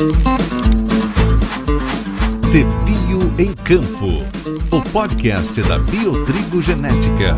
De Bio em Campo, o podcast da Biotrigo Genética.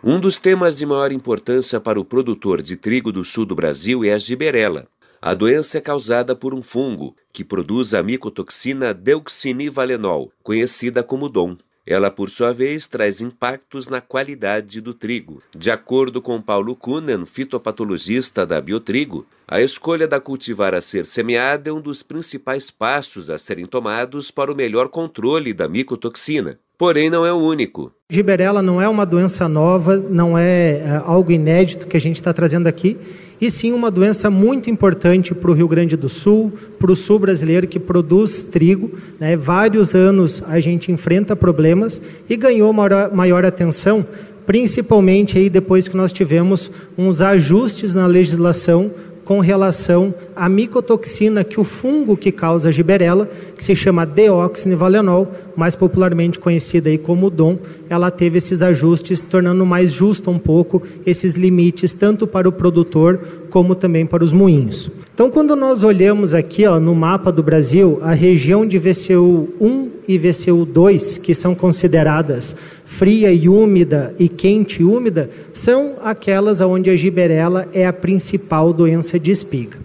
Um dos temas de maior importância para o produtor de trigo do sul do Brasil é a giberela. A doença é causada por um fungo que produz a micotoxina deuxinivalenol, conhecida como DOM. Ela, por sua vez, traz impactos na qualidade do trigo. De acordo com Paulo Kunen, fitopatologista da Biotrigo, a escolha da cultivar a ser semeada é um dos principais passos a serem tomados para o melhor controle da micotoxina. Porém, não é o único. Giberela não é uma doença nova, não é, é algo inédito que a gente está trazendo aqui e sim uma doença muito importante para o Rio Grande do Sul, para o sul brasileiro que produz trigo. Né? Vários anos a gente enfrenta problemas e ganhou maior, maior atenção, principalmente aí depois que nós tivemos uns ajustes na legislação com relação à micotoxina que o fungo que causa a giberela, que se chama deoxinivalenol, mais popularmente conhecida aí como DOM, ela teve esses ajustes, tornando mais justo um pouco esses limites, tanto para o produtor como também para os moinhos. Então, quando nós olhamos aqui ó, no mapa do Brasil, a região de VCU 1 e VCU 2, que são consideradas fria e úmida e quente e úmida, são aquelas onde a giberela é a principal doença de espiga.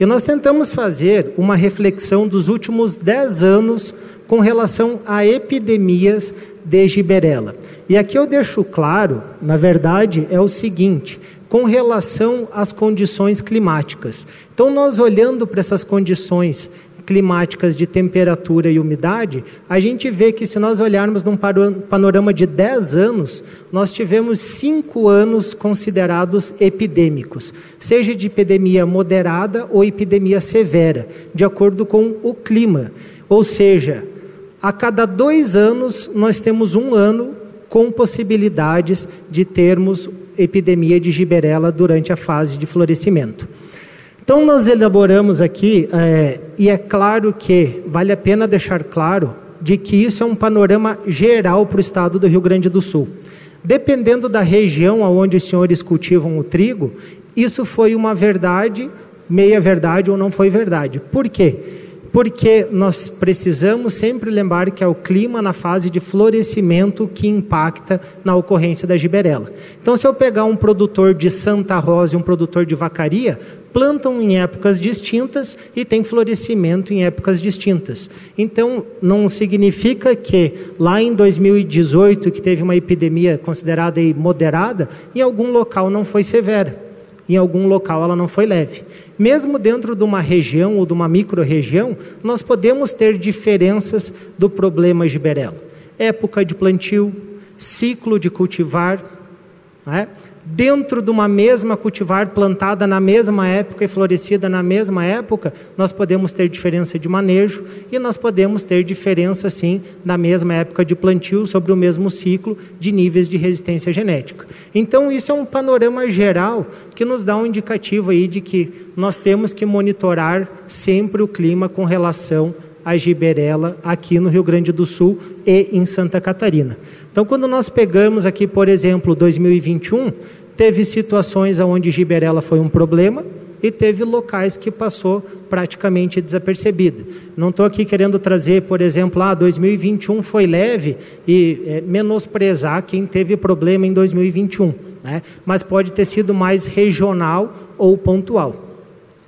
E nós tentamos fazer uma reflexão dos últimos 10 anos com relação a epidemias de giberela. E aqui eu deixo claro, na verdade, é o seguinte: com relação às condições climáticas. Então, nós olhando para essas condições climáticas de temperatura e umidade, a gente vê que se nós olharmos num panorama de 10 anos, nós tivemos cinco anos considerados epidêmicos, seja de epidemia moderada ou epidemia severa, de acordo com o clima. Ou seja, a cada dois anos nós temos um ano com possibilidades de termos epidemia de giberela durante a fase de florescimento. Então, nós elaboramos aqui, é, e é claro que vale a pena deixar claro de que isso é um panorama geral para o estado do Rio Grande do Sul. Dependendo da região onde os senhores cultivam o trigo, isso foi uma verdade, meia verdade ou não foi verdade. Por quê? Porque nós precisamos sempre lembrar que é o clima na fase de florescimento que impacta na ocorrência da giberela. Então, se eu pegar um produtor de Santa Rosa e um produtor de vacaria, plantam em épocas distintas e têm florescimento em épocas distintas. Então, não significa que lá em 2018, que teve uma epidemia considerada moderada, em algum local não foi severa, em algum local ela não foi leve. Mesmo dentro de uma região ou de uma micro-região, nós podemos ter diferenças do problema giberela. Época de plantio, ciclo de cultivar, né? Dentro de uma mesma cultivar plantada na mesma época e florescida na mesma época, nós podemos ter diferença de manejo e nós podemos ter diferença, sim, na mesma época de plantio sobre o mesmo ciclo de níveis de resistência genética. Então, isso é um panorama geral que nos dá um indicativo aí de que nós temos que monitorar sempre o clima com relação à giberela aqui no Rio Grande do Sul e em Santa Catarina. Então, quando nós pegamos aqui, por exemplo, 2021, teve situações onde giberela foi um problema e teve locais que passou praticamente desapercebida. Não estou aqui querendo trazer, por exemplo, ah, 2021 foi leve e é, menosprezar quem teve problema em 2021, né? mas pode ter sido mais regional ou pontual.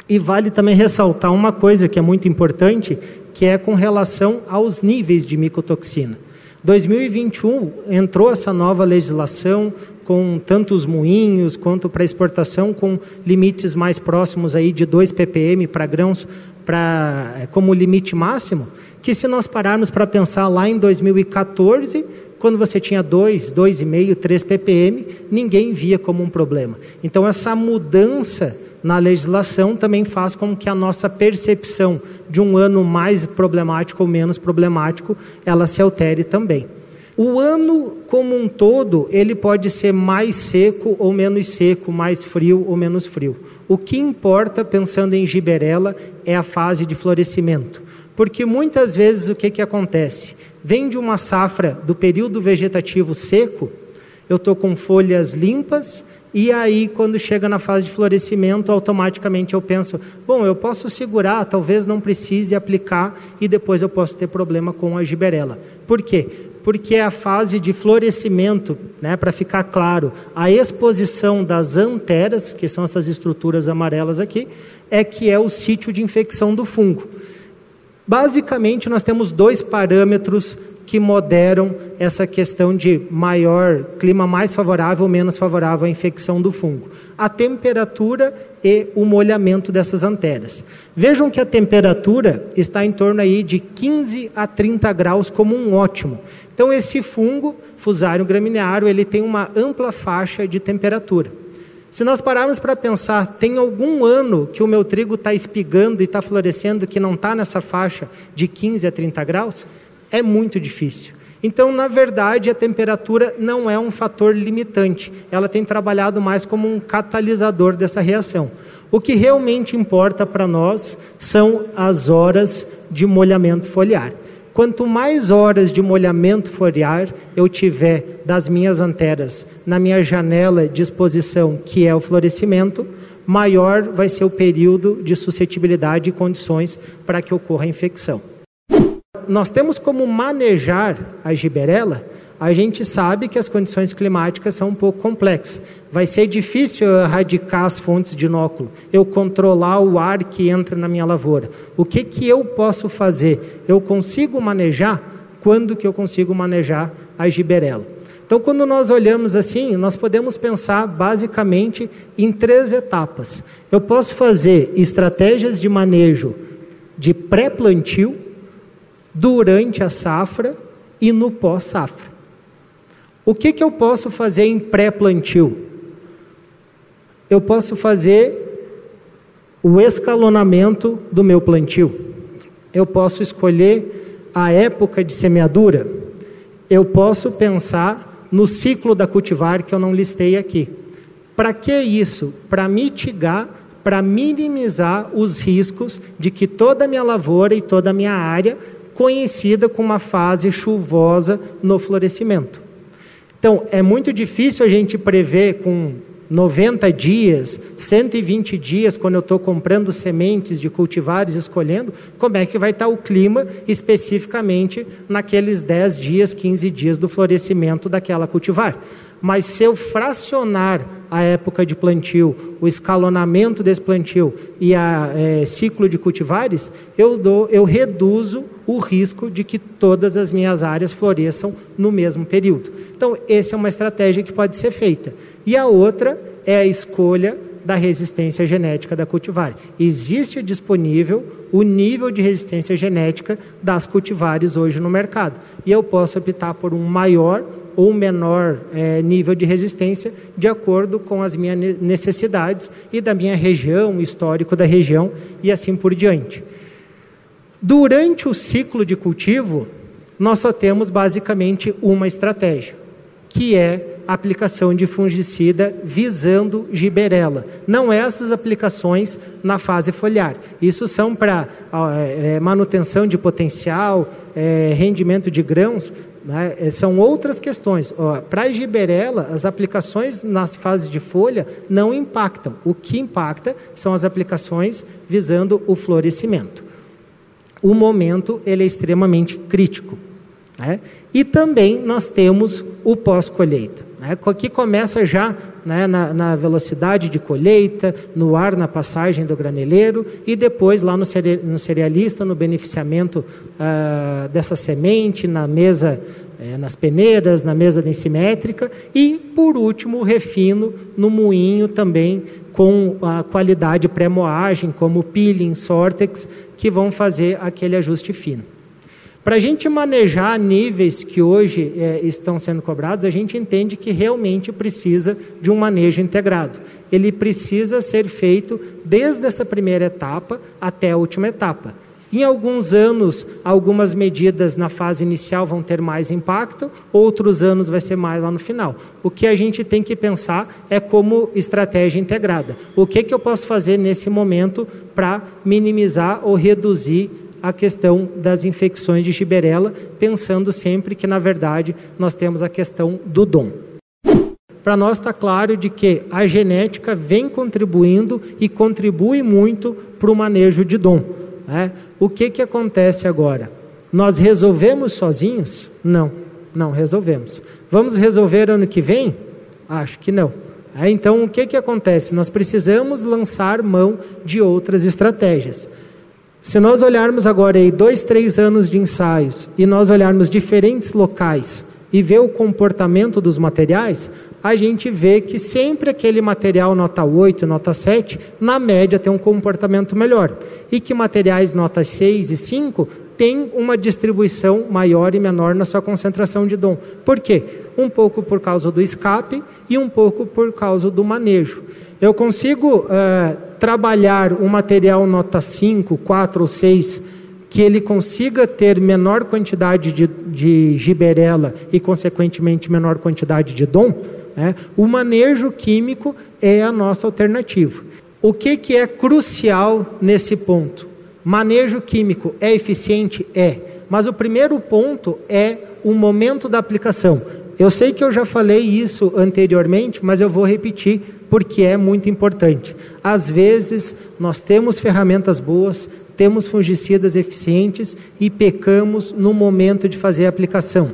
E vale também ressaltar uma coisa que é muito importante, que é com relação aos níveis de micotoxina. 2021 entrou essa nova legislação com tantos moinhos quanto para exportação com limites mais próximos aí de 2 ppm para grãos para eh, como limite máximo, que se nós pararmos para pensar lá em 2014, quando você tinha 2, 2,5, 3 ppm, ninguém via como um problema. Então essa mudança na legislação também faz com que a nossa percepção de um ano mais problemático ou menos problemático, ela se altere também. O ano como um todo, ele pode ser mais seco ou menos seco, mais frio ou menos frio. O que importa, pensando em giberela, é a fase de florescimento. Porque muitas vezes o que, que acontece? Vem de uma safra do período vegetativo seco, eu estou com folhas limpas E aí, quando chega na fase de florescimento, automaticamente eu penso: bom, eu posso segurar, talvez não precise aplicar e depois eu posso ter problema com a giberela. Por quê? Porque é a fase de florescimento, né, para ficar claro, a exposição das anteras, que são essas estruturas amarelas aqui, é que é o sítio de infecção do fungo. Basicamente, nós temos dois parâmetros que moderam essa questão de maior clima mais favorável ou menos favorável à infecção do fungo. A temperatura e o molhamento dessas anteras. Vejam que a temperatura está em torno aí de 15 a 30 graus como um ótimo. Então esse fungo, Fusarium gramineário, ele tem uma ampla faixa de temperatura. Se nós pararmos para pensar, tem algum ano que o meu trigo está espigando e está florescendo que não está nessa faixa de 15 a 30 graus? é muito difícil. Então, na verdade, a temperatura não é um fator limitante, ela tem trabalhado mais como um catalisador dessa reação. O que realmente importa para nós são as horas de molhamento foliar. Quanto mais horas de molhamento foliar eu tiver das minhas anteras na minha janela de exposição, que é o florescimento, maior vai ser o período de suscetibilidade e condições para que ocorra a infecção nós temos como manejar a giberela, a gente sabe que as condições climáticas são um pouco complexas. Vai ser difícil eu erradicar as fontes de inóculo, eu controlar o ar que entra na minha lavoura. O que, que eu posso fazer? Eu consigo manejar? Quando que eu consigo manejar a giberela? Então, quando nós olhamos assim, nós podemos pensar basicamente em três etapas. Eu posso fazer estratégias de manejo de pré-plantio, durante a safra e no pós-safra. O que, que eu posso fazer em pré-plantio? Eu posso fazer o escalonamento do meu plantio. Eu posso escolher a época de semeadura. Eu posso pensar no ciclo da cultivar que eu não listei aqui. Para que isso? Para mitigar, para minimizar os riscos de que toda a minha lavoura e toda a minha área conhecida como uma fase chuvosa no florescimento. Então, é muito difícil a gente prever com 90 dias, 120 dias, quando eu estou comprando sementes de cultivares, escolhendo, como é que vai estar o clima especificamente naqueles 10 dias, 15 dias do florescimento daquela cultivar. Mas se eu fracionar a época de plantio, o escalonamento desse plantio e a é, ciclo de cultivares, eu, dou, eu reduzo o risco de que todas as minhas áreas floresçam no mesmo período. Então, essa é uma estratégia que pode ser feita. E a outra é a escolha da resistência genética da cultivar. Existe disponível o nível de resistência genética das cultivares hoje no mercado. E eu posso optar por um maior ou menor é, nível de resistência, de acordo com as minhas necessidades e da minha região, histórico da região e assim por diante. Durante o ciclo de cultivo, nós só temos basicamente uma estratégia, que é a aplicação de fungicida visando giberela. Não essas aplicações na fase foliar. Isso são para é, manutenção de potencial, é, rendimento de grãos, né? É, são outras questões. Para a giberela, as aplicações nas fases de folha não impactam. O que impacta são as aplicações visando o florescimento. O momento ele é extremamente crítico. Né? E também nós temos o pós-colheita, né? que começa já né, na, na, velocidade de colheita, no ar, na passagem do graneleiro e depois lá no, no cerealista, no beneficiamento ah, dessa semente, na mesa, eh, nas peneiras, na mesa densimétrica e, por último, o refino no moinho também com a qualidade pré-moagem, como peeling, sortex, que vão fazer aquele ajuste fino. Para a gente manejar níveis que hoje é, estão sendo cobrados, a gente entende que realmente precisa de um manejo integrado. Ele precisa ser feito desde essa primeira etapa até a última etapa. Em alguns anos, algumas medidas na fase inicial vão ter mais impacto, outros anos vai ser mais lá no final. O que a gente tem que pensar é como estratégia integrada. O que, que eu posso fazer nesse momento para minimizar ou reduzir a questão das infecções de giberela, pensando sempre que, na verdade, nós temos a questão do dom. para nós está claro de que a genética vem contribuindo e contribui muito para o manejo de dom. Né? O que, que acontece agora? Nós resolvemos sozinhos? Não, não resolvemos. Vamos resolver ano que vem? Acho que não. É, então, o que, que acontece? Nós precisamos lançar mão de outras estratégias. Se nós olharmos agora aí dois, três anos de ensaios e nós olharmos diferentes locais e ver o comportamento dos materiais, a gente vê que sempre aquele material nota 8, nota 7, na média tem um comportamento melhor. E que materiais nota 6 e 5 têm uma distribuição maior e menor na sua concentração de dom. Por quê? Um pouco por causa do escape e um pouco por causa do manejo. Eu consigo uh, trabalhar um material nota 5, 4 ou 6 que ele consiga ter menor quantidade de, de giberela e, consequentemente, menor quantidade de dom, né? o manejo químico é a nossa alternativa. O que, que é crucial nesse ponto? Manejo químico é eficiente? É. Mas o primeiro ponto é o momento da aplicação. Eu sei que eu já falei isso anteriormente, mas eu vou repetir porque é muito importante. Às vezes, nós temos ferramentas boas, temos fungicidas eficientes e pecamos no momento de fazer a aplicação.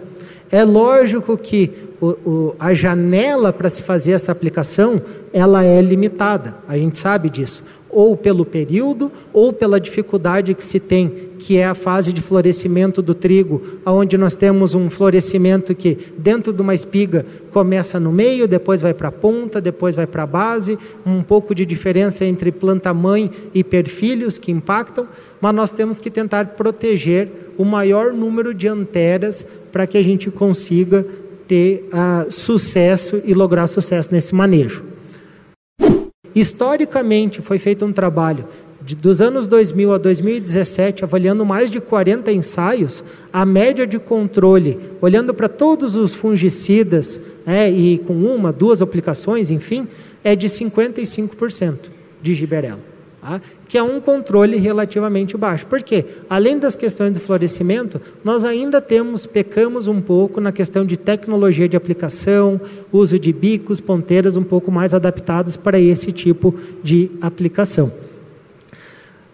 É lógico que o, o, a janela para se fazer essa aplicação ela é limitada, a gente sabe disso ou pelo período, ou pela dificuldade que se tem, que é a fase de florescimento do trigo, onde nós temos um florescimento que, dentro de uma espiga, começa no meio, depois vai para a ponta, depois vai para a base, um pouco de diferença entre planta-mãe e perfilhos que impactam, mas nós temos que tentar proteger o maior número de anteras para que a gente consiga ter uh, sucesso e lograr sucesso nesse manejo. Historicamente, foi feito um trabalho de, dos anos 2000 a 2017, avaliando mais de 40 ensaios, a média de controle, olhando para todos os fungicidas, né, e com uma, duas aplicações, enfim, é de 55% de giberela tá? que é um controle relativamente baixo. Por quê? Além das questões do florescimento, nós ainda temos, pecamos um pouco na questão de tecnologia de aplicação, uso de bicos, ponteiras um pouco mais adaptados para esse tipo de aplicação.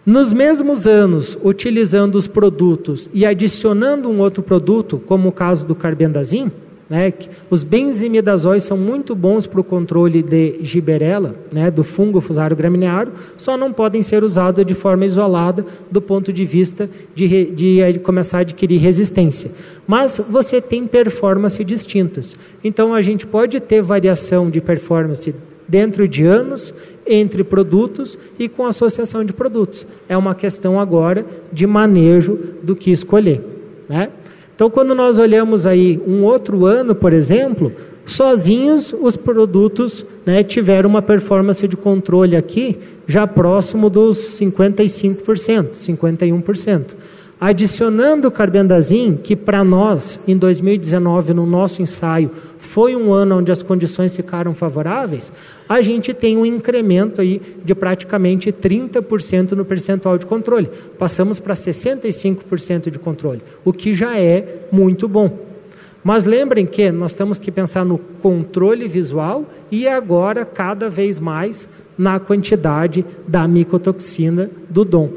Nos mesmos anos, utilizando os produtos e adicionando um outro produto, como o caso do carbendazim, né? Os benzimidazóis são muito bons para o controle de giberela, né? do fungo fusário gramineário, só não podem ser usados de forma isolada do ponto de vista de, de, começar a adquirir resistência. Mas você tem performance distintas. Então a gente pode ter variação de performance dentro de anos, entre produtos e com associação de produtos. É uma questão agora de manejo do que escolher. Né? Então, quando nós olhamos aí um outro ano, por exemplo, sozinhos os produtos né, tiveram uma performance de controle aqui já próximo dos 55%, 51%. Adicionando o carbendazim, que para nós, em 2019, no nosso ensaio, foi um ano onde as condições ficaram favoráveis, a gente tem um incremento aí de praticamente 30% no percentual de controle. Passamos para 65% de controle, o que já é muito bom. Mas lembrem que nós temos que pensar no controle visual e agora cada vez mais na quantidade da micotoxina do dom.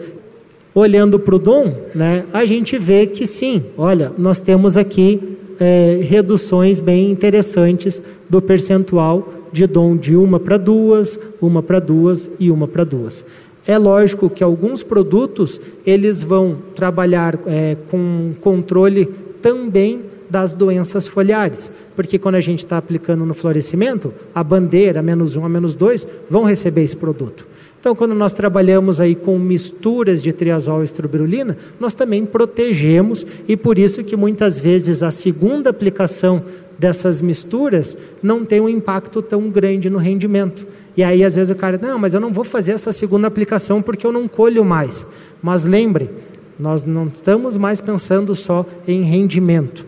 Olhando para o dom, né, a gente vê que sim, olha, nós temos aqui é, reduções bem interessantes do percentual de dom de uma para duas, uma para duas e uma para duas. É lógico que alguns produtos eles vão trabalhar é, com controle também das doenças foliares, porque quando a gente está aplicando no florescimento, a bandeira, menos um a menos dois, vão receber esse produto. Então, quando nós trabalhamos aí com misturas de triazol e estroberulina, nós também protegemos e por isso que muitas vezes a segunda aplicação dessas misturas não tem um impacto tão grande no rendimento. E aí às vezes o cara, não, mas eu não vou fazer essa segunda aplicação porque eu não colho mais. Mas lembre, nós não estamos mais pensando só em rendimento.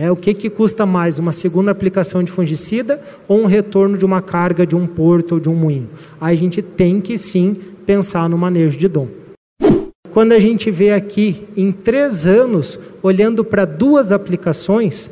É, o que, que custa mais, uma segunda aplicação de fungicida ou um retorno de uma carga de um porto ou de um moinho? A gente tem que sim pensar no manejo de dom. Quando a gente vê aqui em três anos, olhando para duas aplicações,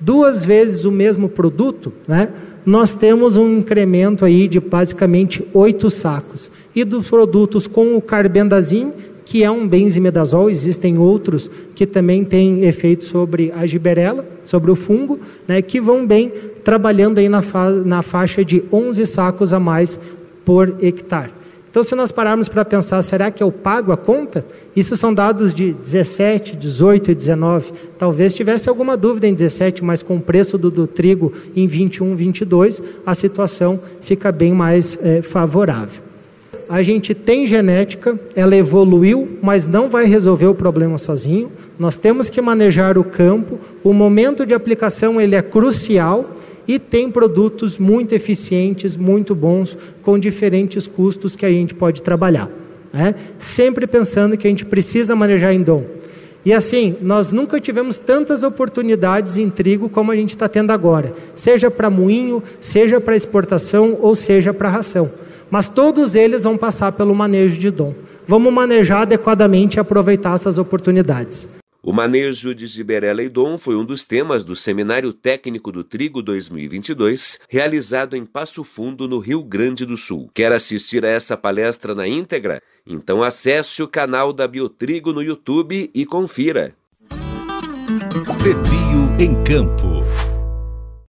duas vezes o mesmo produto, né? nós temos um incremento aí de basicamente oito sacos. E dos produtos com o carbendazim, que é um benzimidazol, existem outros que também têm efeito sobre a giberela, sobre o fungo, né, que vão bem trabalhando aí na, fa na faixa de 11 sacos a mais por hectare. Então, se nós pararmos para pensar, será que eu pago a conta? Isso são dados de 17, 18 e 19. Talvez tivesse alguma dúvida em 17, mas com o preço do, do trigo em 21, 22, a situação fica bem mais é, favorável. A gente tem genética, ela evoluiu, mas não vai resolver o problema sozinho. Nós temos que manejar o campo. O momento de aplicação ele é crucial e tem produtos muito eficientes, muito bons, com diferentes custos que a gente pode trabalhar. Né? Sempre pensando que a gente precisa manejar em dom. E assim, nós nunca tivemos tantas oportunidades em trigo como a gente está tendo agora, seja para moinho, seja para exportação ou seja para ração. Mas todos eles vão passar pelo manejo de dom. Vamos manejar adequadamente e aproveitar essas oportunidades. O manejo de Giberela e Dom foi um dos temas do Seminário Técnico do Trigo 2022, realizado em Passo Fundo, no Rio Grande do Sul. Quer assistir a essa palestra na íntegra? Então acesse o canal da Biotrigo no YouTube e confira. Pepio em Campo